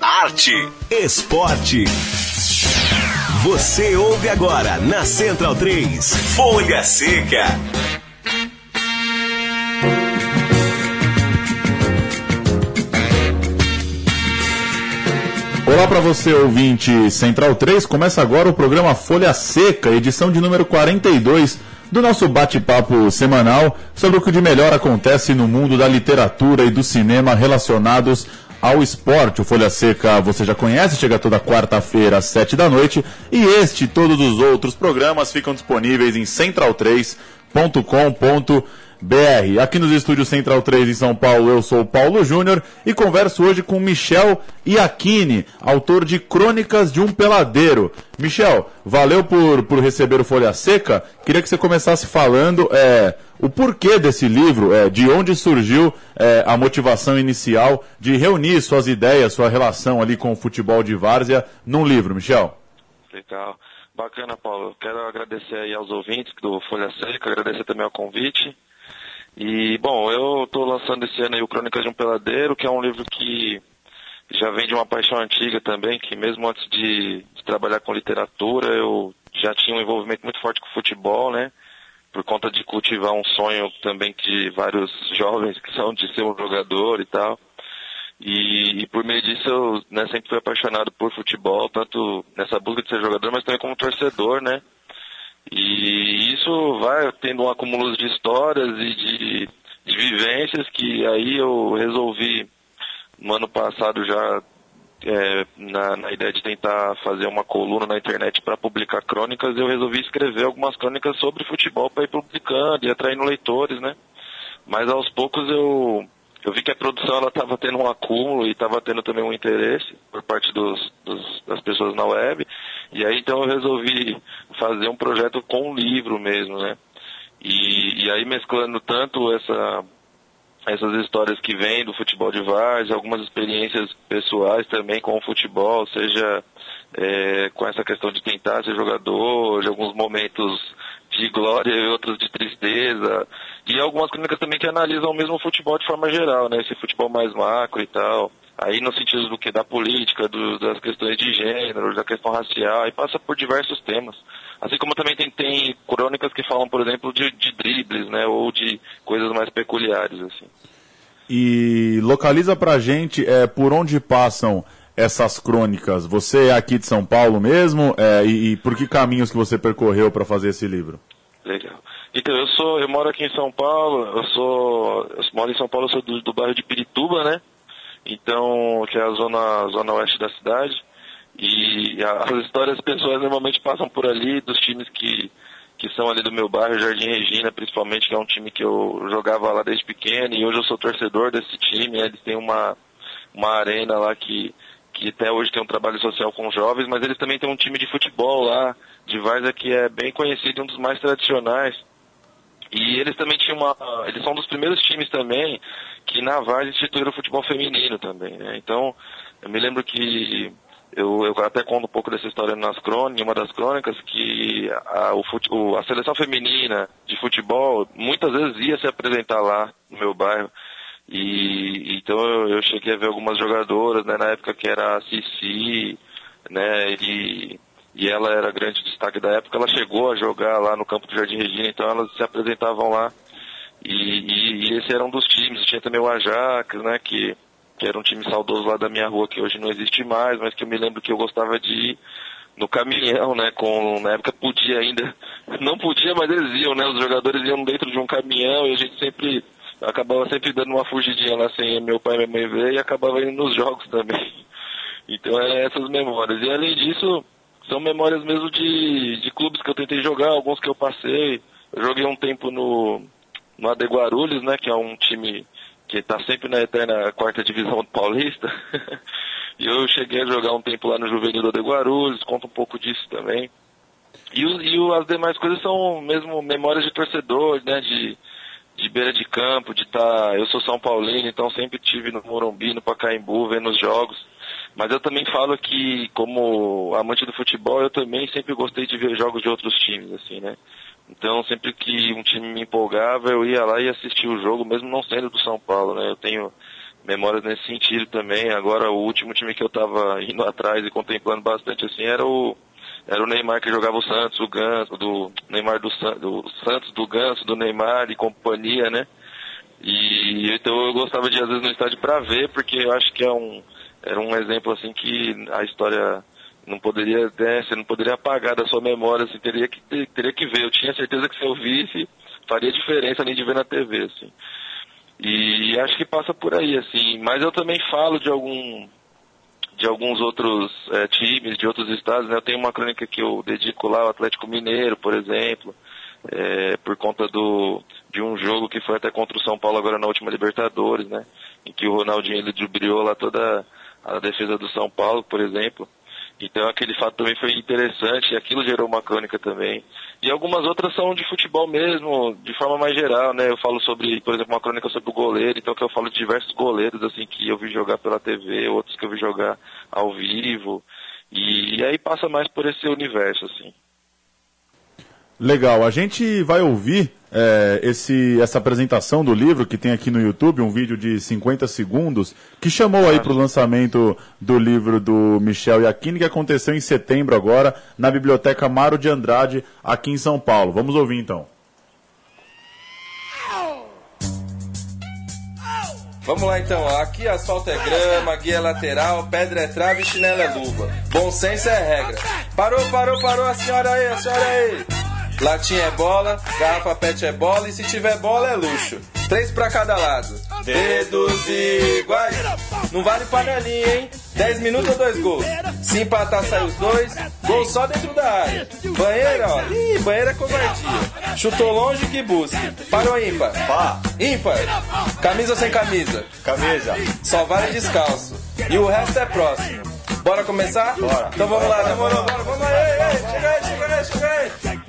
arte, esporte. Você ouve agora na Central 3, Folha Seca. Olá para você, ouvinte Central 3. Começa agora o programa Folha Seca, edição de número 42 do nosso bate-papo semanal sobre o que de melhor acontece no mundo da literatura e do cinema relacionados ao esporte. O Folha Seca você já conhece, chega toda quarta-feira às sete da noite. E este e todos os outros programas ficam disponíveis em central3.com.br. BR. Aqui nos estúdios Central 3 em São Paulo, eu sou Paulo Júnior e converso hoje com Michel Iacchini, autor de Crônicas de um Peladeiro. Michel, valeu por, por receber o Folha Seca. Queria que você começasse falando é, o porquê desse livro, é, de onde surgiu é, a motivação inicial de reunir suas ideias, sua relação ali com o futebol de várzea num livro, Michel. Legal. Bacana, Paulo. Quero agradecer aí aos ouvintes do Folha Seca, agradecer também ao convite. E, bom, eu estou lançando esse ano aí o Crônicas de um Peladeiro, que é um livro que já vem de uma paixão antiga também, que mesmo antes de, de trabalhar com literatura, eu já tinha um envolvimento muito forte com futebol, né? Por conta de cultivar um sonho também de vários jovens que são de ser um jogador e tal. E, e, por meio disso eu né, sempre fui apaixonado por futebol, tanto nessa busca de ser jogador, mas também como torcedor, né? E isso vai tendo um acúmulo de histórias e de, de vivências que aí eu resolvi no ano passado já é, na, na, ideia de tentar fazer uma coluna na internet para publicar crônicas, eu resolvi escrever algumas crônicas sobre futebol para ir publicando e atraindo leitores, né? Mas aos poucos eu, eu vi que a produção ela estava tendo um acúmulo e estava tendo também um interesse por parte dos, dos, das pessoas na web. E aí então eu resolvi fazer um projeto com um livro mesmo, né? E, e aí mesclando tanto essa, essas histórias que vêm do futebol de várzea, algumas experiências pessoais também com o futebol, seja é, com essa questão de tentar ser jogador, de alguns momentos de glória e outros de tristeza, e algumas clínicas também que analisam mesmo o futebol de forma geral, né? Esse futebol mais macro e tal aí no sentido do que da política, do, das questões de gênero, da questão racial, e passa por diversos temas. Assim como também tem, tem crônicas que falam, por exemplo, de, de dribles, né, ou de coisas mais peculiares, assim. E localiza pra gente é, por onde passam essas crônicas. Você é aqui de São Paulo mesmo? É, e, e, por que caminhos que você percorreu para fazer esse livro? Legal. Então, eu sou, eu moro aqui em São Paulo, eu sou, eu moro em São Paulo, eu sou do, do bairro de Pirituba, né? Então que é a zona, zona oeste da cidade. E as histórias pessoais normalmente passam por ali, dos times que, que são ali do meu bairro, Jardim Regina, principalmente, que é um time que eu jogava lá desde pequeno, e hoje eu sou torcedor desse time, né? eles têm uma, uma arena lá que, que até hoje tem um trabalho social com jovens, mas eles também têm um time de futebol lá, de Varsa, que é bem conhecido, um dos mais tradicionais. E eles também tinham uma. Eles são um dos primeiros times também que na Vaz instituíram o futebol feminino também, né? Então, eu me lembro que eu, eu até conto um pouco dessa história nas crônicas, uma das crônicas, que a, o, a seleção feminina de futebol muitas vezes ia se apresentar lá no meu bairro. E então eu, eu cheguei a ver algumas jogadoras, né, na época que era a Cici, né, e e ela era grande destaque da época, ela chegou a jogar lá no campo do Jardim Regina, então elas se apresentavam lá. E, e, e esse era um dos times. Tinha também o Ajax, né, que, que era um time saudoso lá da minha rua, que hoje não existe mais, mas que eu me lembro que eu gostava de ir no caminhão, né, com, na época podia ainda, não podia, mas eles iam, né, os jogadores iam dentro de um caminhão e a gente sempre, acabava sempre dando uma fugidinha lá sem meu pai e minha mãe ver e acabava indo nos jogos também. Então é essas memórias. E além disso, são memórias mesmo de, de clubes que eu tentei jogar, alguns que eu passei. Eu joguei um tempo no, no AD Guarulhos, né, que é um time que está sempre na eterna quarta divisão Paulista. e eu cheguei a jogar um tempo lá no Juvenil do AD Guarulhos, conta um pouco disso também. E, e as demais coisas são mesmo memórias de torcedor, né, de, de beira de campo, de estar... Tá, eu sou São Paulino, então sempre tive no Morumbi, no Pacaembu, vendo os jogos. Mas eu também falo que, como amante do futebol, eu também sempre gostei de ver jogos de outros times, assim, né? Então, sempre que um time me empolgava, eu ia lá e assistia o jogo, mesmo não sendo do São Paulo, né? Eu tenho memórias nesse sentido também. Agora, o último time que eu estava indo atrás e contemplando bastante assim era o era o Neymar que jogava o Santos, o Ganso, do Neymar do, do Santos, do Ganso, do Neymar e companhia, né? E então eu gostava de às vezes no estádio para ver, porque eu acho que é um era um exemplo assim que a história não poderia, né, você não poderia apagar da sua memória, assim, teria que teria que ver. Eu tinha certeza que se eu visse faria diferença além de ver na TV, assim. E acho que passa por aí, assim. Mas eu também falo de algum de alguns outros é, times, de outros estados. Né? Eu tenho uma crônica que eu dedico lá, o Atlético Mineiro, por exemplo, é, por conta do, de um jogo que foi até contra o São Paulo agora na última Libertadores, né? Em que o Ronaldinho ele driblou lá toda a defesa do São Paulo, por exemplo. Então aquele fato também foi interessante e aquilo gerou uma crônica também. E algumas outras são de futebol mesmo, de forma mais geral, né? Eu falo sobre, por exemplo, uma crônica sobre o goleiro, então que eu falo de diversos goleiros assim que eu vi jogar pela TV, outros que eu vi jogar ao vivo. E, e aí passa mais por esse universo assim. Legal, a gente vai ouvir é, esse, essa apresentação do livro que tem aqui no YouTube, um vídeo de 50 segundos, que chamou aí para o lançamento do livro do Michel Iacchini, que aconteceu em setembro agora, na Biblioteca Maro de Andrade, aqui em São Paulo. Vamos ouvir então. Vamos lá então, aqui asfalto é grama, guia é lateral, pedra é trave e chinelo é luva. Bom senso é regra. Parou, parou, parou a senhora aí, a senhora aí. Latinha é bola, garrafa pet é bola e se tiver bola é luxo. Três pra cada lado. Dedos iguais. Não vale panelinha, hein? Dez minutos ou dois gols. Se empatar, sai os dois. Gol só dentro da área. Banheira, ó. Ih, banheira é covardia. Chutou longe que busque. Parou ímpar. Pá. Ímpar. Camisa ou sem camisa? Camisa. Só vale descalço. E o resto é próximo. Bora começar? Bora. Então vamos lá, demorou, bora, vamos aí, chega aí, chega aí, chega aí.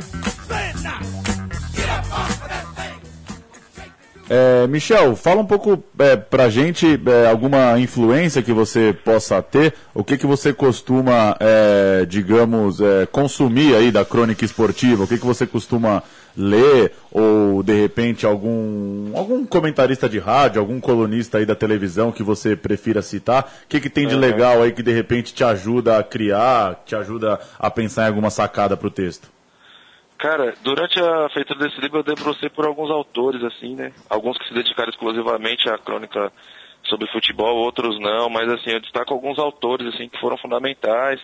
É, Michel, fala um pouco é, pra gente é, alguma influência que você possa ter, o que, que você costuma, é, digamos, é, consumir aí da crônica esportiva, o que, que você costuma ler, ou de repente algum, algum comentarista de rádio, algum colunista aí da televisão que você prefira citar, o que, que tem de legal aí que de repente te ajuda a criar, te ajuda a pensar em alguma sacada pro texto? Cara, durante a feitura desse livro eu debrucei por alguns autores, assim, né? Alguns que se dedicaram exclusivamente à crônica sobre futebol, outros não, mas assim, eu destaco alguns autores, assim, que foram fundamentais.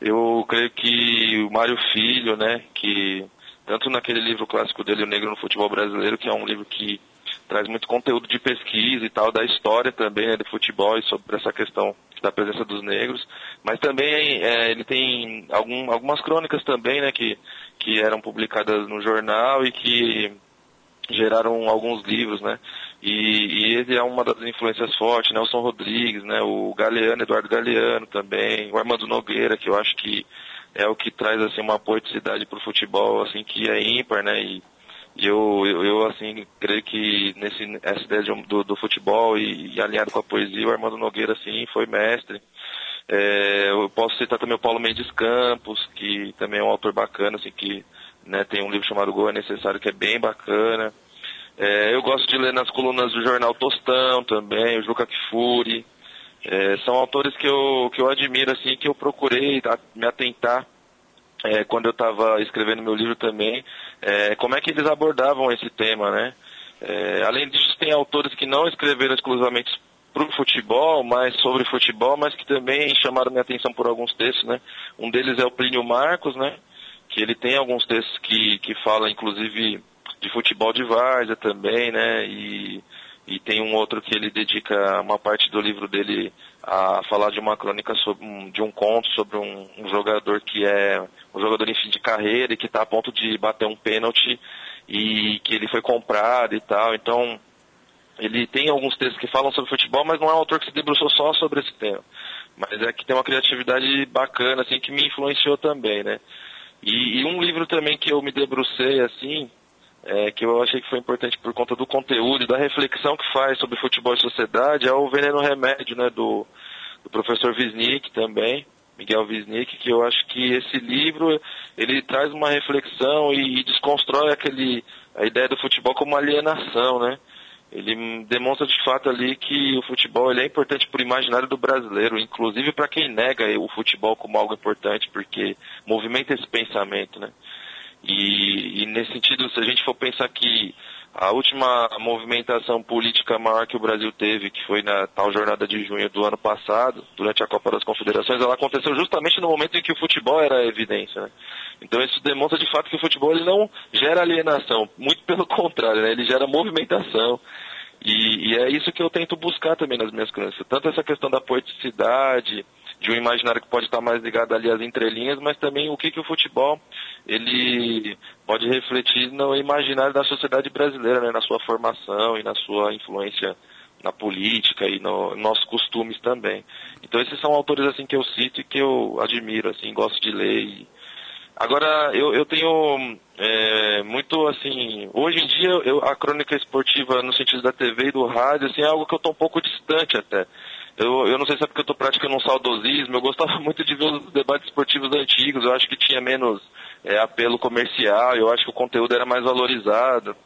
Eu creio que o Mário Filho, né, que tanto naquele livro clássico dele, O Negro no Futebol Brasileiro, que é um livro que traz muito conteúdo de pesquisa e tal, da história também, né, de futebol e sobre essa questão da presença dos negros, mas também é, ele tem algum, algumas crônicas também, né, que que eram publicadas no jornal e que geraram alguns livros, né? E, e ele é uma das influências fortes, Nelson Rodrigues, né? O Galeano, Eduardo Galeano também, o Armando Nogueira, que eu acho que é o que traz assim uma poeticidade para o futebol, assim que é ímpar, né? E, e eu, eu, eu, assim creio que nesse essa ideia de, do, do futebol e, e alinhado com a poesia, o Armando Nogueira assim foi mestre. É, eu posso citar também o Paulo Mendes Campos, que também é um autor bacana, assim, que né, tem um livro chamado Gol é Necessário, que é bem bacana. É, eu gosto de ler nas colunas do jornal Tostão também, o Juca Kfouri. É, são autores que eu, que eu admiro, assim, que eu procurei me atentar é, quando eu estava escrevendo meu livro também, é, como é que eles abordavam esse tema, né? É, além disso, tem autores que não escreveram exclusivamente para o futebol, mais sobre futebol, mas que também chamaram minha atenção por alguns textos, né? Um deles é o Plínio Marcos, né? Que ele tem alguns textos que, que fala, inclusive, de futebol de várzea também, né? E, e tem um outro que ele dedica uma parte do livro dele a falar de uma crônica sobre um, de um conto sobre um, um, jogador que é um jogador em fim de carreira e que está a ponto de bater um pênalti e que ele foi comprado e tal. Então ele tem alguns textos que falam sobre futebol, mas não é um autor que se debruçou só sobre esse tema. Mas é que tem uma criatividade bacana, assim, que me influenciou também, né? E, e um livro também que eu me debrucei, assim, é, que eu achei que foi importante por conta do conteúdo e da reflexão que faz sobre futebol e sociedade, é o Veneno Remédio, né, do, do professor Wisnik também, Miguel Wisnik, que eu acho que esse livro, ele traz uma reflexão e, e desconstrói aquele, a ideia do futebol como alienação, né? ele demonstra de fato ali que o futebol ele é importante para o imaginário do brasileiro, inclusive para quem nega o futebol como algo importante, porque movimenta esse pensamento, né? E, e, nesse sentido, se a gente for pensar que a última movimentação política maior que o Brasil teve, que foi na tal jornada de junho do ano passado, durante a Copa das Confederações, ela aconteceu justamente no momento em que o futebol era a evidência. Né? Então isso demonstra de fato que o futebol ele não gera alienação, muito pelo contrário, né? ele gera movimentação. E, e é isso que eu tento buscar também nas minhas crianças. Tanto essa questão da poeticidade, de um imaginário que pode estar mais ligado ali às entrelinhas, mas também o que, que o futebol ele pode refletir no imaginário da sociedade brasileira, né, na sua formação e na sua influência na política e nos no, nossos costumes também. Então esses são autores assim que eu cito e que eu admiro, assim, gosto de ler. E... Agora eu, eu tenho é, muito assim, hoje em dia eu, a crônica esportiva no sentido da TV e do rádio assim, é algo que eu estou um pouco distante até. Eu, eu não sei se é porque eu estou praticando um saudosismo, eu gostava muito de ver os debates esportivos antigos, eu acho que tinha menos é, apelo comercial, eu acho que o conteúdo era mais valorizado.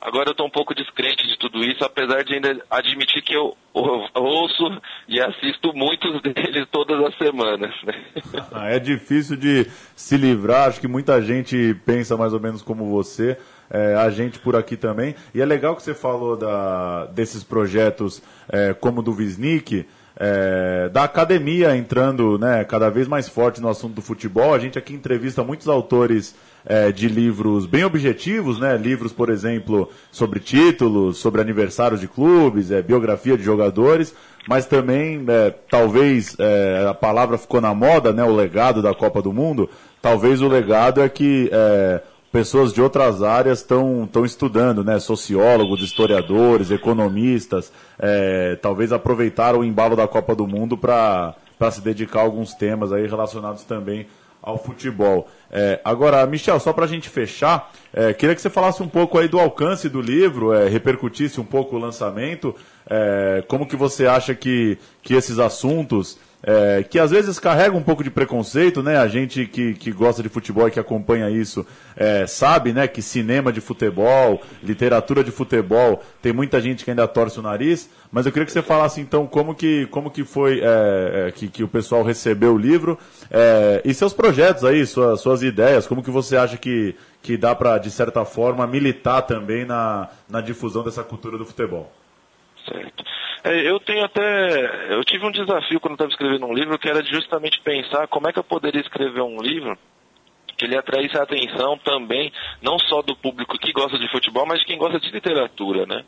Agora eu estou um pouco descrente de tudo isso, apesar de ainda admitir que eu ouço e assisto muitos deles todas as semanas. Né? Ah, é difícil de se livrar, acho que muita gente pensa mais ou menos como você, é, a gente por aqui também. E é legal que você falou da, desses projetos é, como do Visnik, é, da academia entrando né, cada vez mais forte no assunto do futebol. A gente aqui entrevista muitos autores é, de livros bem objetivos, né? Livros, por exemplo, sobre títulos, sobre aniversários de clubes, é, biografia de jogadores, mas também, é, talvez, é, a palavra ficou na moda, né? O legado da Copa do Mundo. Talvez o legado é que é, pessoas de outras áreas estão estudando, né? Sociólogos, historiadores, economistas, é, talvez aproveitaram o embalo da Copa do Mundo para se dedicar a alguns temas aí relacionados também ao futebol. É, agora, Michel, só para a gente fechar, é, queria que você falasse um pouco aí do alcance do livro, é, repercutisse um pouco o lançamento, é, como que você acha que, que esses assuntos é, que às vezes carrega um pouco de preconceito, né? A gente que, que gosta de futebol e que acompanha isso é, sabe, né, que cinema de futebol, literatura de futebol, tem muita gente que ainda torce o nariz. Mas eu queria que você falasse então como que, como que foi é, é que, que o pessoal recebeu o livro é, e seus projetos aí, suas, suas ideias, como que você acha que, que dá para, de certa forma, militar também na, na difusão dessa cultura do futebol. Certo. É, eu tenho até. Eu tive um desafio quando estava escrevendo um livro que era justamente pensar como é que eu poderia escrever um livro que ele atraísse a atenção também, não só do público que gosta de futebol, mas de quem gosta de literatura, né?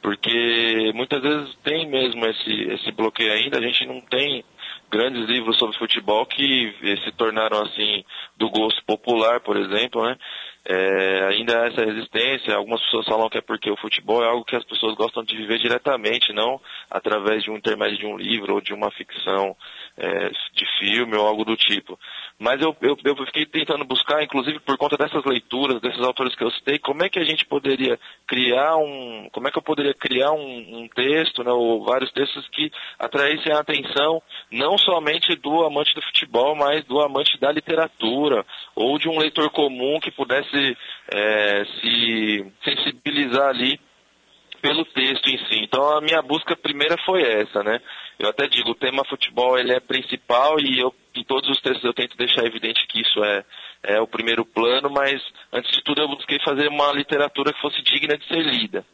Porque muitas vezes tem mesmo esse, esse bloqueio ainda, a gente não tem grandes livros sobre futebol que se tornaram assim do gosto popular, por exemplo, né? É, ainda há essa resistência. Algumas pessoas falam que é porque o futebol é algo que as pessoas gostam de viver diretamente, não através de um intermédio de um livro ou de uma ficção é, de filme ou algo do tipo. Mas eu, eu, eu, fiquei tentando buscar, inclusive por conta dessas leituras, desses autores que eu citei, como é que a gente poderia criar um, como é que eu poderia criar um, um texto, né, ou vários textos que atraíssem a atenção não somente do amante do futebol, mas do amante da literatura, ou de um leitor comum que pudesse é, se sensibilizar ali pelo texto em si. Então a minha busca primeira foi essa, né? Eu até digo, o tema futebol ele é principal e eu em todos os textos eu tento deixar evidente que isso é, é o primeiro plano, mas antes de tudo eu busquei fazer uma literatura que fosse digna de ser lida.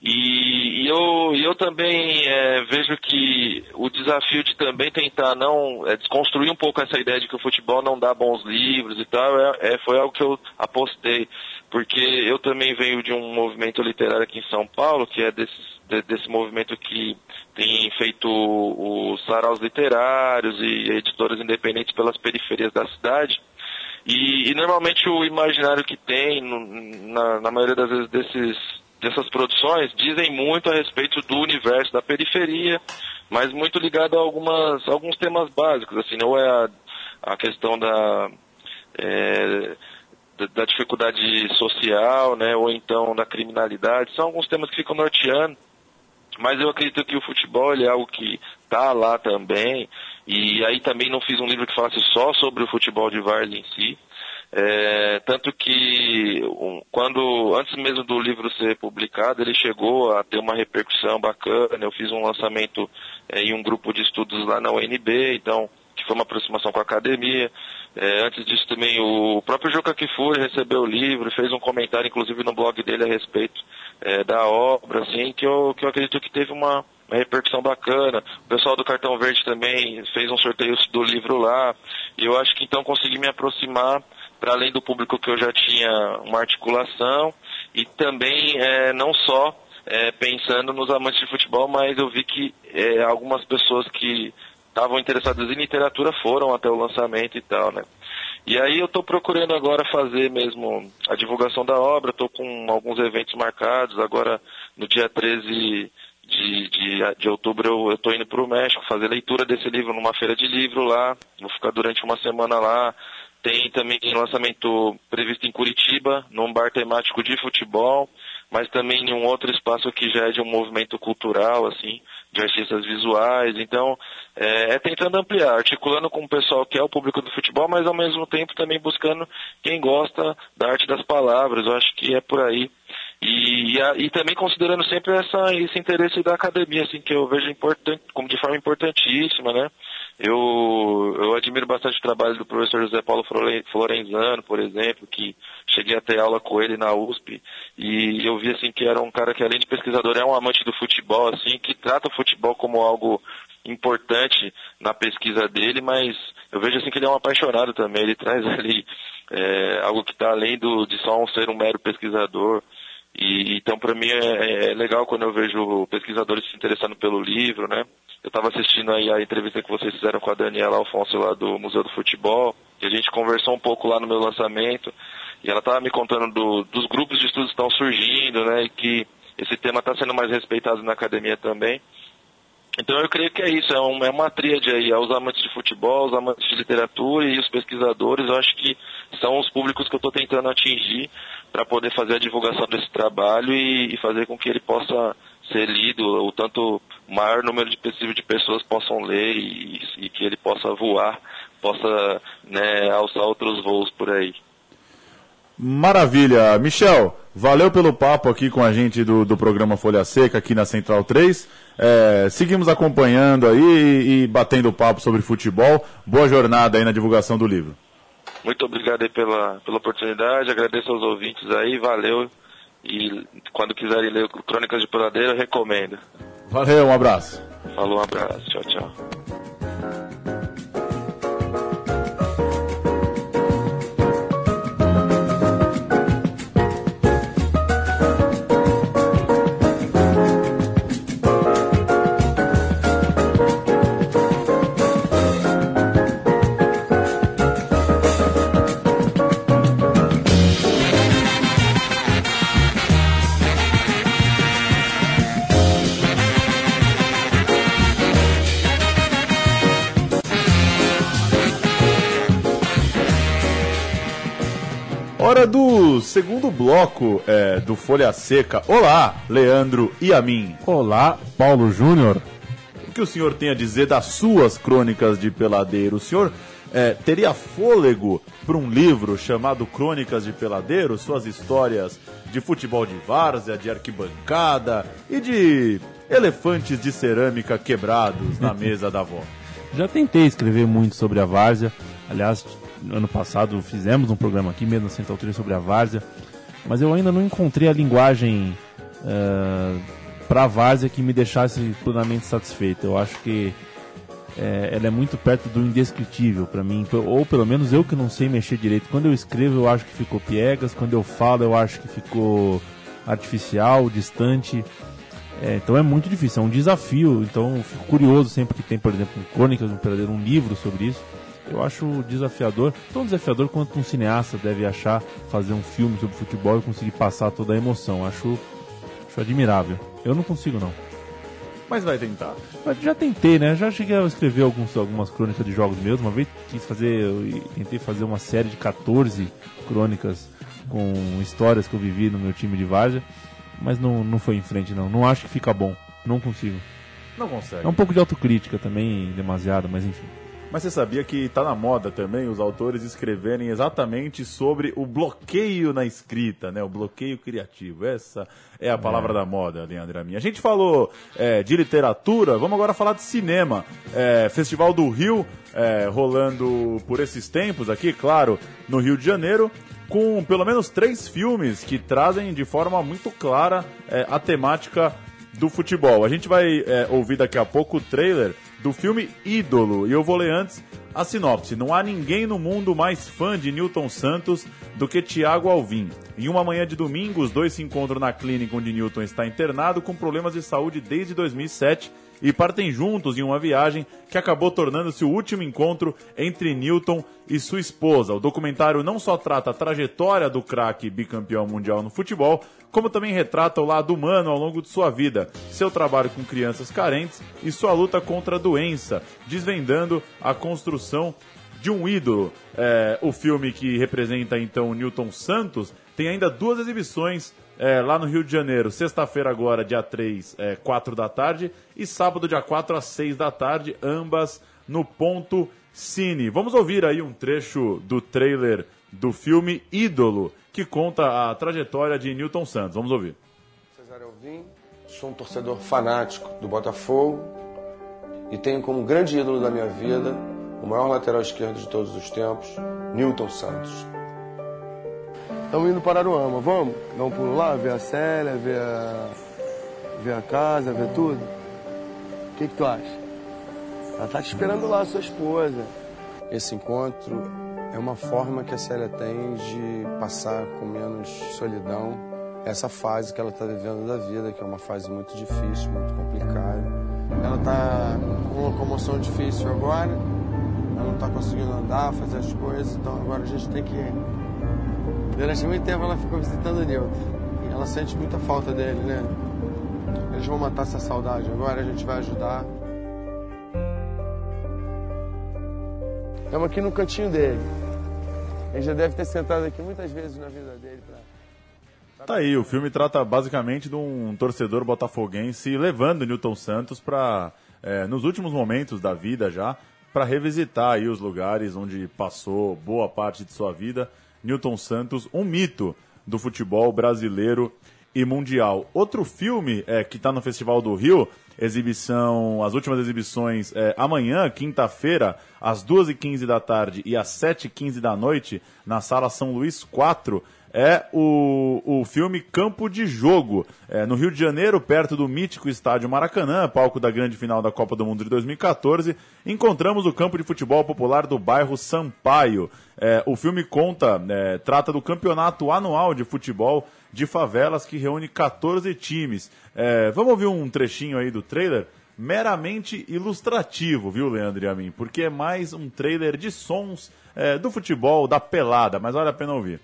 E, e eu, eu também é, vejo que o desafio de também tentar não é, desconstruir um pouco essa ideia de que o futebol não dá bons livros e tal, é, é, foi algo que eu apostei, porque eu também venho de um movimento literário aqui em São Paulo, que é desse, de, desse movimento que tem feito os saraus literários e editoras independentes pelas periferias da cidade. E, e normalmente o imaginário que tem, na, na maioria das vezes desses dessas produções dizem muito a respeito do universo da periferia, mas muito ligado a algumas, alguns temas básicos, assim, não é a, a questão da, é, da, dificuldade social, né, ou então da criminalidade, são alguns temas que ficam norteando, mas eu acredito que o futebol é algo que está lá também, e aí também não fiz um livro que falasse só sobre o futebol de Várzea em si, É, tanto que um, quando antes mesmo do livro ser publicado, ele chegou a ter uma repercussão bacana. Eu fiz um lançamento é, em um grupo de estudos lá na UNB, então foi uma aproximação com a academia. É, antes disso também o próprio Juca Kifuri recebeu o livro, fez um comentário inclusive no blog dele a respeito é, da obra, assim, que eu, que eu acredito que teve uma, uma repercussão bacana. O pessoal do Cartão Verde também fez um sorteio do livro lá. E eu acho que então consegui me aproximar para além do público que eu já tinha uma articulação e também é, não só é, pensando nos amantes de futebol, mas eu vi que é, algumas pessoas que estavam interessadas em literatura foram até o lançamento e tal, né? E aí eu estou procurando agora fazer mesmo a divulgação da obra, estou com alguns eventos marcados, agora no dia 13 de, de, de outubro eu estou indo para o México fazer leitura desse livro numa feira de livro lá, vou ficar durante uma semana lá, tem também lançamento previsto em Curitiba, num bar temático de futebol, mas também em um outro espaço que já é de um movimento cultural, assim, de artistas visuais. Então, é, é, tentando ampliar, articulando com o pessoal que é o público do futebol, mas ao mesmo tempo também buscando quem gosta da arte das palavras. Eu acho que é por aí. E, e, a, e também considerando sempre essa, esse interesse da academia, assim, que eu vejo importante, como de forma importantíssima, né? Eu, eu admiro bastante o trabalho do professor José Paulo Florenzano, por exemplo, que cheguei a ter aula com ele na USP e eu vi assim que era um cara que além de pesquisador é um amante do futebol, assim, que trata o futebol como algo importante na pesquisa dele, mas eu vejo assim que ele é um apaixonado também, ele traz ali é, algo que está além do, de só um ser um mero pesquisador. E, então, para mim, é, é, legal quando eu vejo pesquisadores se interessando pelo livro, né? Eu estava assistindo aí a entrevista que vocês fizeram com a Daniela Alfonso lá do Museu do Futebol, e a gente conversou um pouco lá no meu lançamento, e ela estava me contando do, dos grupos de estudos que estão surgindo, né, e que esse tema está sendo mais respeitado na academia também. Então eu creio que é isso, é, um, é uma tríade aí, é os amantes de futebol, os amantes de literatura e os pesquisadores, eu acho que são os públicos que eu estou tentando atingir para poder fazer a divulgação desse trabalho e, e fazer com que ele possa ser lido, o tanto maior número de possível de pessoas possam ler e, e que ele possa voar, possa né, alçar outros voos por aí. Maravilha. Michel, valeu pelo papo aqui com a gente do, do programa Folha Seca aqui na Central 3. É, seguimos acompanhando aí e, e batendo papo sobre futebol. Boa jornada aí na divulgação do livro. Muito obrigado aí pela, pela oportunidade, agradeço aos ouvintes aí, valeu. E quando quiserem ler Crônicas de Peladeira, recomendo. Valeu, um abraço. Falou, um abraço. Tchau, tchau. Hora do segundo bloco é, do Folha Seca. Olá, Leandro e a mim. Olá, Paulo Júnior. O que o senhor tem a dizer das suas crônicas de peladeiro? O senhor é, teria fôlego para um livro chamado Crônicas de Peladeiro? Suas histórias de futebol de várzea, de arquibancada e de elefantes de cerâmica quebrados na mesa da avó. Já tentei escrever muito sobre a várzea. Aliás, ano passado fizemos um programa aqui, mesmo na Central 3, sobre a várzea, mas eu ainda não encontrei a linguagem uh, eh, para a várzea que me deixasse plenamente satisfeito. Eu acho que é, ela é muito perto do indescritível para mim, ou pelo menos eu que não sei mexer direito. Quando eu escrevo, eu acho que ficou piegas, quando eu falo, eu acho que ficou artificial, distante. É, então é muito difícil, é um desafio. Então fico curioso sempre que tem, por exemplo, Crônicas do Imperador, um livro sobre isso. Eu acho desafiador, tão desafiador quanto um cineasta deve achar fazer um filme sobre futebol e conseguir passar toda a emoção. Acho, acho admirável. Eu não consigo, não. Mas vai tentar. Mas já tentei, né? Já cheguei a escrever alguns, algumas crônicas de jogos mesmo. Uma vez quis fazer, tentei fazer uma série de 14 crônicas com histórias que eu vivi no meu time de várzea, mas não, não foi em frente, não. Não acho que fica bom. Não consigo. Não consegue. É um pouco de autocrítica também, demasiado, mas enfim. Mas você sabia que está na moda também os autores escreverem exatamente sobre o bloqueio na escrita, né? O bloqueio criativo. Essa é a palavra é. da moda, Leandro Amin. A gente falou é, de literatura, vamos agora falar de cinema. É, Festival do Rio, é, rolando por esses tempos aqui, claro, no Rio de Janeiro com pelo menos três filmes que trazem de forma muito clara é, a temática do futebol. A gente vai é, ouvir daqui a pouco o trailer do filme Ídolo e eu vou ler antes a sinopse. Não há ninguém no mundo mais fã de Newton Santos do que Thiago Alvim. Em uma manhã de domingo, os dois se encontram na clínica onde Newton está internado com problemas de saúde desde 2007 e partem juntos em uma viagem que acabou tornando-se o último encontro entre Newton e sua esposa. O documentário não só trata a trajetória do craque bicampeão mundial no futebol, como também retrata o lado humano ao longo de sua vida, seu trabalho com crianças carentes e sua luta contra a doença, desvendando a construção de um ídolo. É, o filme que representa então Newton Santos tem ainda duas exibições é, lá no Rio de Janeiro, sexta-feira agora, dia 3, é, 4 da tarde, e sábado, dia 4 às 6 da tarde, ambas no Ponto Cine. Vamos ouvir aí um trecho do trailer do filme Ídolo, que conta a trajetória de Newton Santos. Vamos ouvir. Cesar Alvim, sou um torcedor fanático do Botafogo e tenho como grande ídolo da minha vida o maior lateral esquerdo de todos os tempos, Newton Santos. Estamos indo para Aruama, vamos? Dar um pulo lá, ver a Célia, ver a, ver a casa, ver tudo? O que, que tu acha? Ela tá te esperando lá, sua esposa. Esse encontro é uma forma que a Célia tem de passar com menos solidão essa fase que ela está vivendo da vida, que é uma fase muito difícil, muito complicada. Ela está com uma comoção difícil agora, ela não está conseguindo andar, fazer as coisas, então agora a gente tem que Durante muito tempo ela ficou visitando o Newton. Ela sente muita falta dele, né? Eles vão matar essa saudade agora, a gente vai ajudar. Estamos aqui no cantinho dele. Ele já deve ter sentado aqui muitas vezes na vida dele pra... Tá aí, o filme trata basicamente de um torcedor botafoguense levando Newton Santos para, é, nos últimos momentos da vida já, para revisitar aí os lugares onde passou boa parte de sua vida Newton Santos, um mito do futebol brasileiro e mundial. Outro filme é, que está no Festival do Rio, exibição, as últimas exibições é, amanhã, quinta-feira, às 2h15 da tarde e às 7h15 da noite, na Sala São Luís 4, é o, o filme Campo de Jogo. É, no Rio de Janeiro, perto do mítico estádio Maracanã, palco da grande final da Copa do Mundo de 2014, encontramos o campo de futebol popular do bairro Sampaio. É, o filme conta, é, trata do campeonato anual de futebol de favelas que reúne 14 times. É, vamos ouvir um trechinho aí do trailer? meramente ilustrativo, viu, Leandro e a mim? Porque é mais um trailer de sons é, do futebol, da pelada, mas vale a pena ouvir.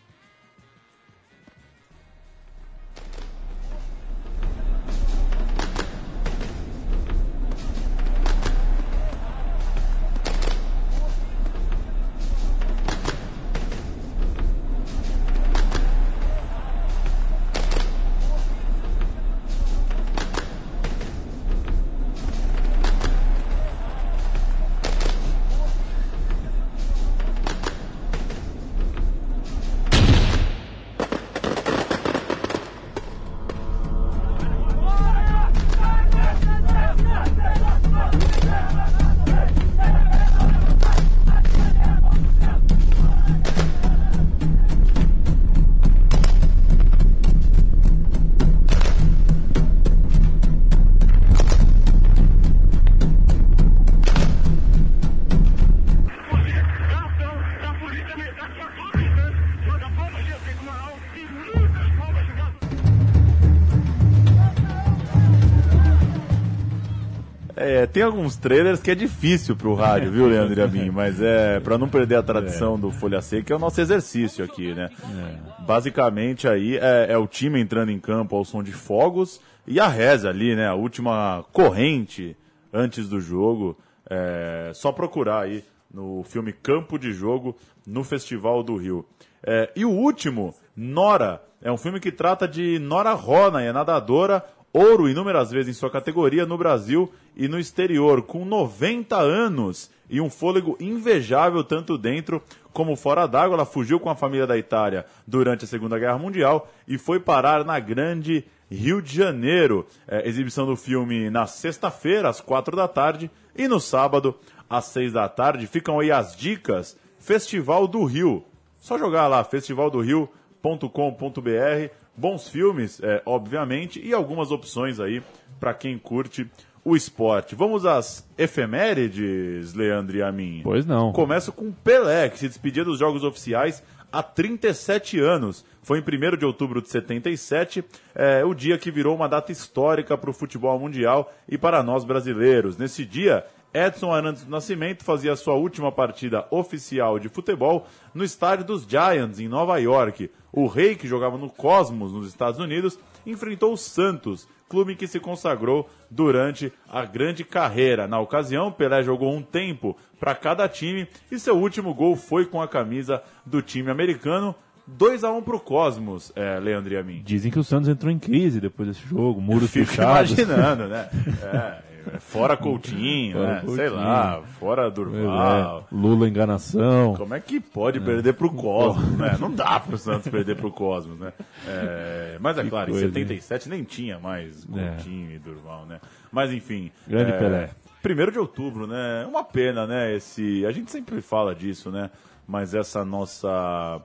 Tem alguns trailers que é difícil pro rádio, viu, Leandro e a mim? Mas é, para não perder a tradição é. do Folha Seca, é o nosso exercício aqui, né? É. Basicamente aí é, é, o time entrando em campo ao som de fogos e a reza ali, né? A última corrente antes do jogo. É, só procurar aí no filme Campo de Jogo no Festival do Rio. É, e o último, Nora, é um filme que trata de Nora Rona, é nadadora ouro inúmeras vezes em sua categoria no Brasil e no exterior, com 90 anos e um fôlego invejável tanto dentro como fora d'água. Ela fugiu com a família da Itália durante a Segunda Guerra Mundial e foi parar na grande Rio de Janeiro. É, exibição do filme na sexta-feira, às quatro da tarde, e no sábado, às seis da tarde. Ficam aí as dicas. Festival do Rio. Só jogar lá, festivaldorio.com.br. Bons filmes, é, obviamente, e algumas opções aí para quem curte o esporte. Vamos às efemérides, Leandro e a mim. Pois não. Começo com Pelé, que se despedia dos jogos oficiais há 37 anos. Foi em 1 de outubro de 77, é, o dia que virou uma data histórica para o futebol mundial e para nós brasileiros. Nesse dia, Edson Arantes do Nascimento fazia sua última partida oficial de futebol no estádio dos Giants, em Nova York. O Rei, que jogava no Cosmos, nos Estados Unidos, enfrentou o Santos, clube que se consagrou durante a grande carreira. Na ocasião, Pelé jogou um tempo para cada time e seu último gol foi com a camisa do time americano. 2 a 1 pro Cosmos, é, Leandro e a mim. Dizem que o Santos entrou em crise depois desse jogo, muros Fico fechados. imaginando, né? É, fora Coutinho, Fora né? Sei Coutinho. lá, fora Durval. é, Lula enganação. Como é que pode perder pro Cosmos, né? Não dá pro Santos perder pro Cosmos, né? É, mas é Que claro, coisa, em 77 nem tinha mais É. Coutinho e Durval, né? Mas enfim. Grande é, Pelé. Primeiro de outubro, né? Uma pena, né? Esse, a gente sempre fala disso, né? Mas essa nossa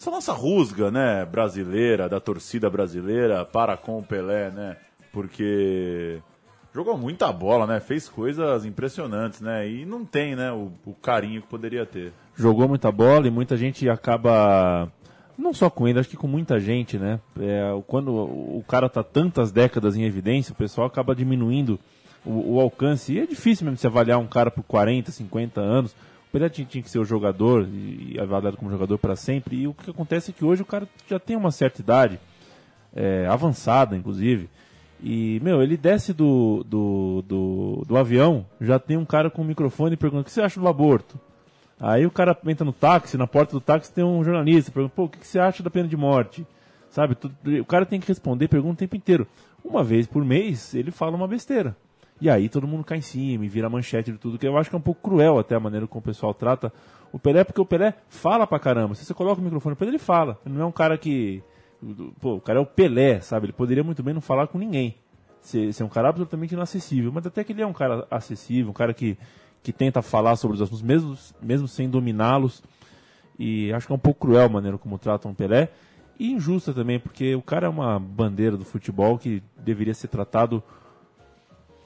essa nossa rusga, né, brasileira, da torcida brasileira para com o Pelé, né? Porque jogou muita bola, né? Fez coisas impressionantes, né? E não tem, né, o, o carinho que poderia ter. Jogou muita bola e muita gente acaba. Não só com ele, acho que com muita gente, né? É, quando o cara tá tantas décadas em evidência, o pessoal acaba diminuindo o, o alcance. E é difícil mesmo se avaliar um cara por 40, 50 anos. O Pelé tinha, que ser o jogador e, e avaliado como jogador para sempre. E o que acontece é que hoje o cara já tem uma certa idade, é, avançada inclusive. E, meu, ele desce do, do, do, do avião, já tem um cara com o microfone perguntando: o que você acha do aborto? Aí o cara entra no táxi, na porta do táxi tem um jornalista, pergunta, pô, o que você acha da pena de morte? Sabe, tu- o cara tem que responder pergunta o tempo inteiro. Uma vez por mês, ele fala uma besteira. E aí todo mundo cai em cima e vira manchete de tudo, que eu acho que é um pouco cruel até a maneira como o pessoal trata o Pelé, porque o Pelé fala pra caramba. Se você coloca o microfone pra ele, ele fala. Ele não é um cara que... Pô, o cara é o Pelé, sabe? Ele poderia muito bem não falar com ninguém. Ser, ser um cara absolutamente inacessível. Mas até que ele é um cara acessível, um cara que, que tenta falar sobre os assuntos, mesmo, mesmo sem dominá-los. E acho que é um pouco cruel a maneira como tratam o Pelé. E injusta também, porque o cara é uma bandeira do futebol que deveria ser tratado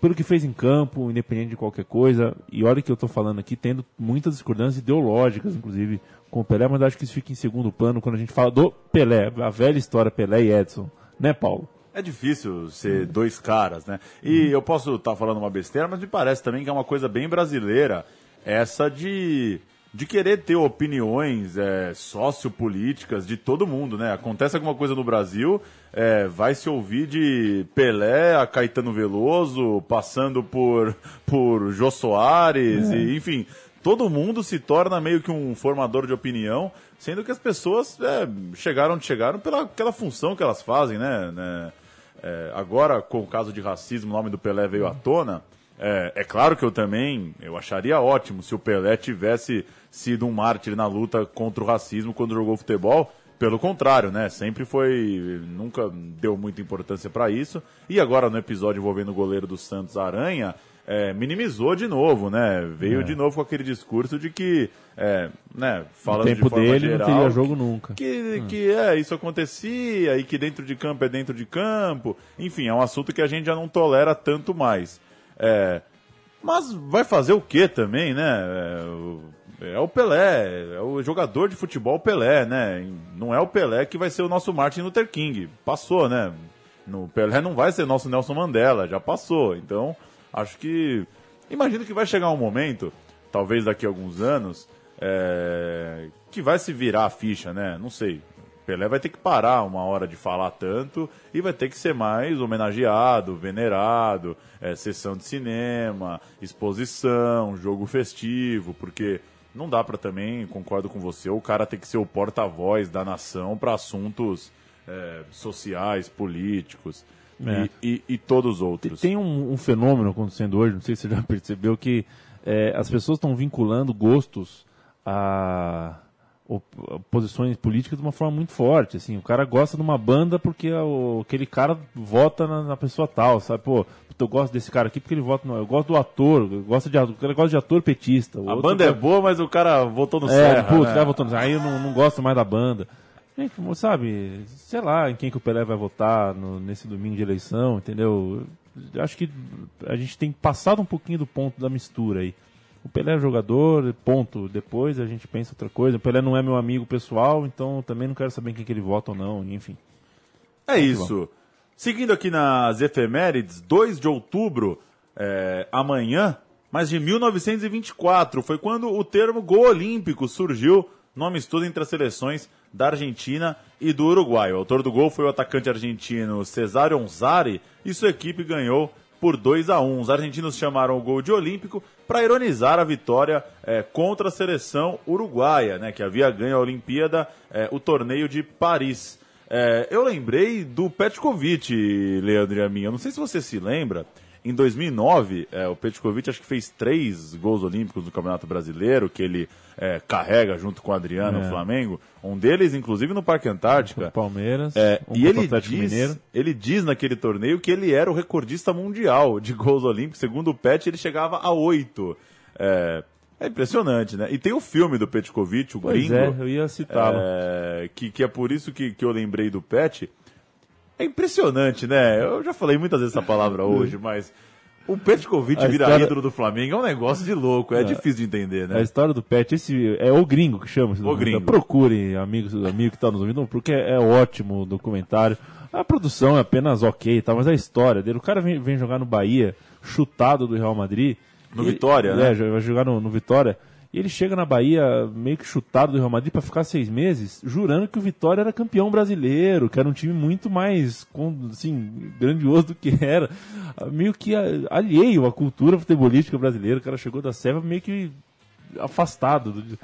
pelo que fez em campo, independente de qualquer coisa. E olha que eu estou falando aqui, tendo muitas discordâncias ideológicas, inclusive, com o Pelé, mas acho que isso fica em segundo plano quando a gente fala do Pelé, a velha história Pelé e Edson. Né, Paulo? É difícil ser dois caras, né? E eu posso estar falando uma besteira, mas me parece também que é uma coisa bem brasileira essa de, de querer ter opiniões é, sociopolíticas de todo mundo, né? Acontece alguma coisa no Brasil, é, vai se ouvir de Pelé a Caetano Veloso, passando por, por Jô Soares, e, enfim, todo mundo se torna meio que um formador de opinião, sendo que as pessoas é, chegaram onde chegaram pela aquela função que elas fazem, né? né? É, agora, com o caso de racismo, o nome do Pelé veio à tona. É, é claro que eu também eu acharia ótimo se o Pelé tivesse sido um mártir na luta contra o racismo quando jogou futebol. Pelo contrário, né? Sempre foi. Nunca deu muita importância para isso. E agora, no episódio envolvendo o goleiro do Santos Aranha, é, minimizou de novo, né? Veio de novo com aquele discurso de que, é, né, falando tempo de forma dele geral, não teria jogo nunca. que, que é, isso acontecia e que dentro de campo é dentro de campo. Enfim, é um assunto que a gente já não tolera tanto mais. É, mas vai fazer o que também, né? É, o- é o Pelé, é o jogador de futebol Pelé, né? Não é o Pelé que vai ser o nosso Martin Luther King. Passou, né? No Pelé não vai ser nosso Nelson Mandela, já passou. Então, acho que. Imagino que vai chegar um momento, talvez daqui a alguns anos, é, que vai se virar a ficha, né? Não sei. Pelé vai ter que parar uma hora de falar tanto e vai ter que ser mais homenageado, venerado, é, sessão de cinema, exposição, jogo festivo, porque não dá pra também, concordo com você, o cara tem que ser o porta-voz da nação para assuntos é, sociais, políticos. É. e, e, e todos os outros. Tem um, um fenômeno acontecendo hoje, não sei se você já percebeu, que é, as pessoas estão vinculando gostos a posições políticas de uma forma muito forte. Assim, o cara gosta de uma banda porque o- aquele cara vota na, na pessoa tal, sabe? Pô, eu gosto desse cara aqui porque ele vota no. Eu gosto do ator, eu gosto de, o cara gosta de ator petista. o A banda é gosta- boa, mas o cara votou no é, Serra. putz, né? cara votando. Aí eu não, não gosto mais da banda. Gente, sabe, sei lá em quem que o Pelé vai votar no- nesse domingo de eleição, entendeu? Eu Acho que a gente tem passado um pouquinho do ponto da mistura aí. O Pelé é jogador, ponto. Depois a gente pensa outra coisa. O Pelé não é meu amigo pessoal, então também não quero saber em quem que ele vota ou não, enfim. É isso. Seguindo aqui nas efemérides, 2 de outubro, é, amanhã, mas de 1924, foi quando o termo gol olímpico surgiu no amistoso entre as seleções da Argentina e do Uruguai. O autor do gol foi o atacante argentino Cesário Onzari e sua equipe ganhou por 2 a 1 Os argentinos chamaram o gol de olímpico para ironizar a vitória é, contra a seleção uruguaia, né, que havia ganho a Olimpíada, é, o torneio de Paris. É, eu lembrei do Petkovic, Leandro e a mim. Eu não sei se você se lembra. Em 2009, é, o Petkovic acho que fez três gols olímpicos no Campeonato Brasileiro, que ele é, carrega junto com o Adriano, É. o Flamengo. Um deles, inclusive, no Parque Antártica. Palmeiras, É, um e ele diz, Mineiro. ele diz naquele torneio que ele era o recordista mundial de gols olímpicos. Segundo o Pet, ele chegava a oito. É, é impressionante, né? E tem o filme do Petkovic, o Pois gringo. é, eu ia citá-lo. É, que, que é por isso que, que eu lembrei do Pet. É impressionante, né? Eu já falei muitas vezes essa palavra hoje, mas o Petkovic A virar história- ídolo do Flamengo é um negócio de louco, é, difícil de entender, A né? história do Pet, esse é o gringo que chama. documentário. Gringo. Procure, amigos, amigo que está nos ouvindo, porque é, é ótimo o documentário. A produção é apenas ok, tá, mas a história dele, o cara vem, vem jogar no Bahia, chutado do Real Madrid. No e- Vitória, é, né? vai jogar no, no Vitória. E ele chega na Bahia meio que chutado do Real Madrid para ficar seis meses, jurando que o Vitória era campeão brasileiro, que era um time muito mais assim, grandioso do que era. Meio que alheio à cultura futebolística brasileira. O cara chegou da Seva meio que afastado. do-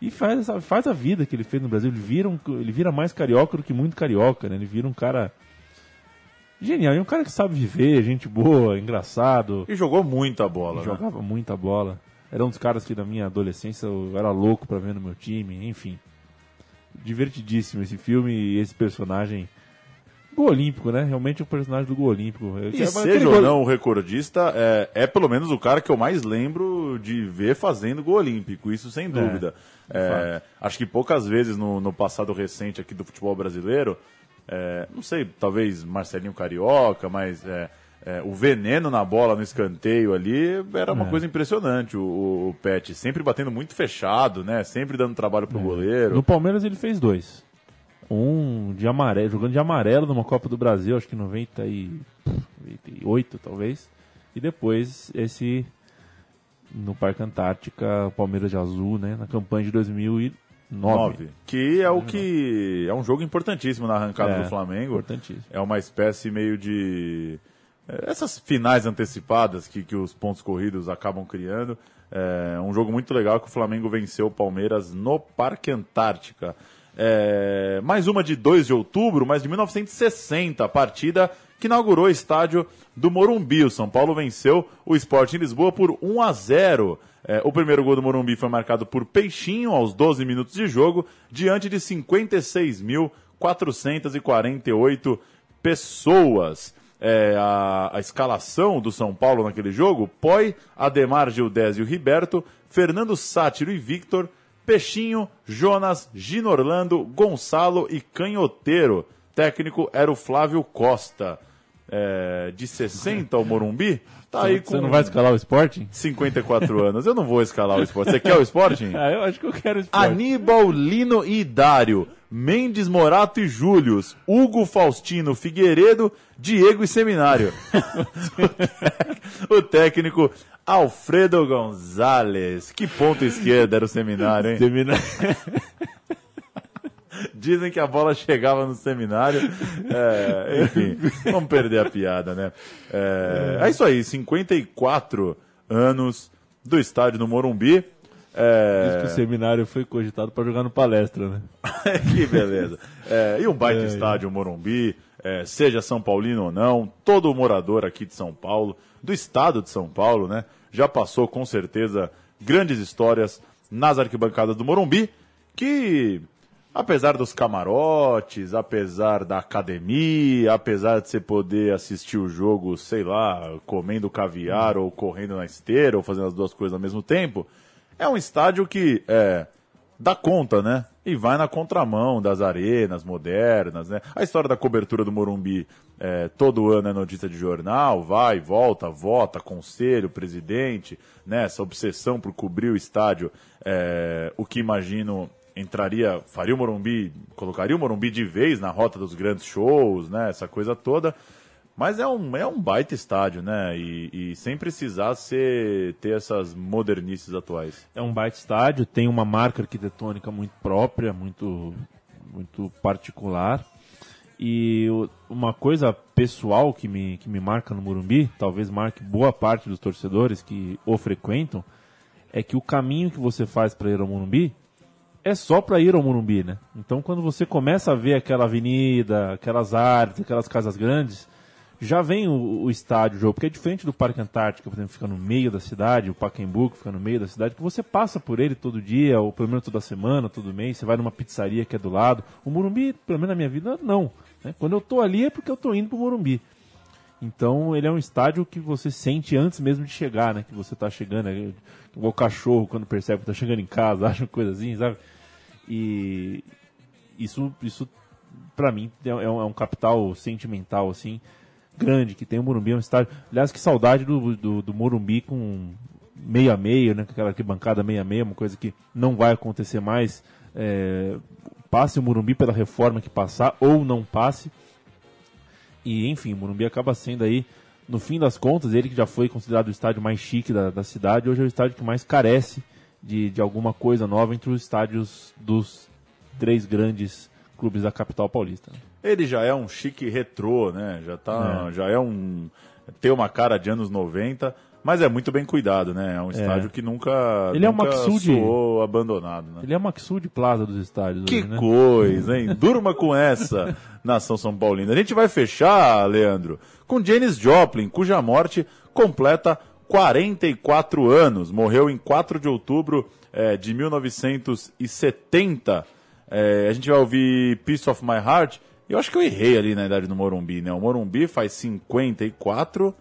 e faz, faz a vida que ele fez no Brasil. Ele vira, um- ele vira mais carioca do que muito carioca, né? Ele vira um cara genial. E um cara que sabe viver, gente boa, engraçado. E jogou muita bola, né? Jogava muita bola. Era um dos caras que na minha adolescência eu era louco pra ver no meu time, enfim. Divertidíssimo esse filme e esse personagem. Gol Olímpico, né? Realmente é o personagem do Gol Olímpico. E é- seja ou gol- não o recordista, é, é pelo menos o cara que eu mais lembro de ver fazendo gol olímpico, isso sem dúvida. É, acho que poucas vezes no, no passado recente aqui do futebol brasileiro, é, não sei, talvez Marcelinho Carioca, mas é, é, o veneno na bola no escanteio ali era uma É. coisa impressionante. O, o, Pet sempre batendo muito fechado, né? Sempre dando trabalho pro goleiro. No Palmeiras ele fez dois. Um de amarelo, jogando de amarelo numa Copa do Brasil, acho que em 90 e 98 talvez. E depois esse no Parque Antártica, Palmeiras de azul, né, na campanha de 2009. 9. Que é o que. É um jogo importantíssimo na arrancada É, do Flamengo. Importantíssimo. É uma espécie meio de. Essas finais antecipadas que, que os pontos corridos acabam criando. É um jogo muito legal que o Flamengo venceu o Palmeiras no Parque Antártica. É, mais uma de 2 de outubro, mas de 1960, a partida que inaugurou o estádio do Morumbi. O São Paulo venceu o Sport em Lisboa por 1 a 0. É, o primeiro gol do Morumbi foi marcado por Peixinho aos 12 minutos de jogo, diante de 56.448 pessoas. É, a, a escalação do São Paulo naquele jogo: Poi, Ademar Gildésio Riberto, Fernando Sátiro e Victor, Peixinho, Jonas, Gino Orlando, Gonçalo e Canhoteiro. Técnico era o Flávio Costa. É, de 60 ao Morumbi, tá aí com Você não vai escalar o Sporting? 54 anos. Eu não vou escalar o esporte. Você quer o Sporting? Ah, eu acho que eu quero o Sporting. Aníbal, Lino e Dário, Mendes, Morato e Július, Hugo, Faustino, Figueiredo, Diego e Seminário. o técnico Alfredo Gonzalez. Que ponto esquerda era o Seminário, hein? Termina- Dizem que a bola chegava no seminário. É, enfim, vamos perder a piada, né? É, é isso aí, 54 anos do estádio no Morumbi. É, Diz que o seminário foi cogitado para jogar no palestra, né? que beleza. É, e um baita É, estádio, o Morumbi. é, seja São Paulino ou não, todo morador aqui de São Paulo, do estado de São Paulo, né, já passou com certeza grandes histórias nas arquibancadas do Morumbi, que apesar dos camarotes, apesar da academia, apesar de você poder assistir o jogo, sei lá, comendo caviar ou correndo na esteira ou fazendo as duas coisas ao mesmo tempo, é um estádio que é, dá conta, né? E vai na contramão das arenas modernas, né? A história da cobertura do Morumbi é, todo ano é notícia de jornal, vai, volta, vota, conselho, presidente, né? Essa obsessão por cobrir o estádio, é, o que imagino entraria, faria o Morumbi, colocaria o Morumbi de vez na rota dos grandes shows, né? Essa coisa toda. Mas é um, é um baita estádio, né? E, e, sem precisar ser, ter essas modernices atuais. É um baita estádio, tem uma marca arquitetônica muito própria, muito, muito particular. E uma coisa pessoal que me, que me marca no Morumbi, talvez marque boa parte dos torcedores que o frequentam, é que o caminho que você faz para ir ao Morumbi é só para ir ao Morumbi, né? Então quando você começa a ver aquela avenida, aquelas árvores, aquelas casas grandes, já vem o, o estádio, o jogo, porque é diferente do Parque Antártica, por exemplo, fica no meio da cidade, o Pacaembu, que fica no meio da cidade, que você passa por ele todo dia, ou pelo menos toda semana, todo mês, você vai numa pizzaria que é do lado. O Morumbi, pelo menos na minha vida, não. Né? Quando eu tô ali é porque eu tô indo pro Morumbi. Então ele é um estádio que você sente antes mesmo de chegar, né? Que você tá chegando, é, o cachorro quando percebe que tá chegando em casa, acha coisa assim, sabe? E isso, isso para mim é, é um capital sentimental, assim, grande, que tem o Morumbi, é um estádio. Aliás, que saudade do, do, do Morumbi com meio a meio, né? Aquela arquibancada meio a meio, uma coisa que não vai acontecer mais. É, passe o Morumbi pela reforma que passar, ou não passe. E enfim, o Morumbi acaba sendo aí, no fim das contas, ele que já foi considerado o estádio mais chique da, da cidade, hoje é o estádio que mais carece de, de alguma coisa nova entre os estádios dos três grandes clubes da capital paulista. Ele já é um chique retrô, né? Já, tá, é. já é um. tem uma cara de anos 90, mas é muito bem cuidado, né? É um estádio é. que nunca, ele nunca é o Maxud, soou abandonado. Né? Ele é o Maxud Plaza dos estádios. Que hoje, né? coisa, hein? Durma com essa, nação São Paulina. A gente vai fechar, Leandro, com Janis Joplin, cuja morte completa 44 anos. Morreu em 4 de outubro é, de 1970. É, a gente vai ouvir Peace of My Heart. Eu acho que eu errei ali na idade do Morumbi, né? O Morumbi faz 54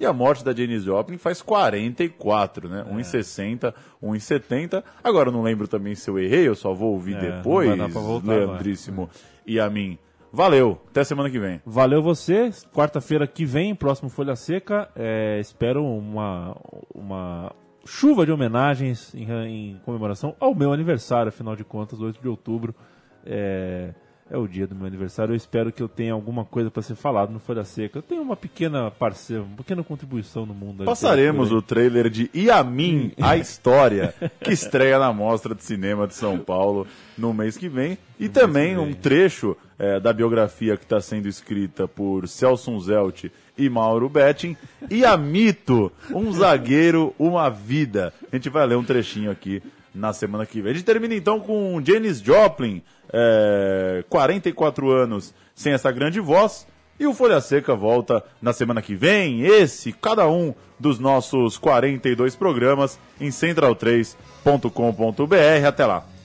e a morte da Janis Joplin faz 44, né? É. 1,60, 1,70. Agora eu não lembro também se eu errei, eu só vou ouvir é, depois, voltar, Leandríssimo e a mim. Valeu, até semana que vem. Valeu você. Quarta-feira que vem, próximo Folha Seca. É, espero uma, uma chuva de homenagens em, em, comemoração ao meu aniversário, afinal de contas, 8 de outubro. É, é o dia do meu aniversário. Eu espero que eu tenha alguma coisa para ser falado no Folha Seca. Eu tenho uma pequena parceira, uma pequena contribuição no mundo. Passaremos o trailer de Yamin, a história, que estreia na Mostra de Cinema de São Paulo no mês que vem. E no também um trecho é, da biografia que está sendo escrita por Celso Zelt e Mauro Betting. E a Mito, um zagueiro, uma vida. A gente vai ler um trechinho aqui na semana que vem. A gente termina então com Janis Joplin, é, 44 anos sem essa grande voz. E o Folha Seca volta na semana que vem. Esse, cada um dos nossos 42 programas em central3.com.br. Até lá.